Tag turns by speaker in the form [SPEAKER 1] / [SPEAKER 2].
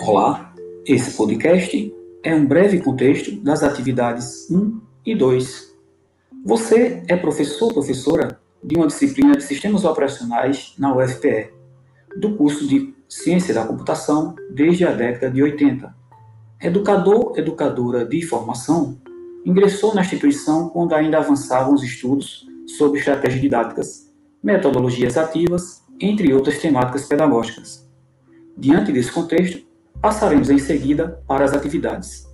[SPEAKER 1] Olá, esse podcast é um breve contexto das atividades 1 e 2. Você é professor ou professora de uma disciplina de Sistemas Operacionais na UFPE, do curso de Ciência da Computação desde a década de 80. Educador, educadora de formação, ingressou na instituição quando ainda avançavam os estudos sobre estratégias didáticas, metodologias ativas, entre outras temáticas pedagógicas. Diante desse contexto, Passaremos em seguida para as atividades.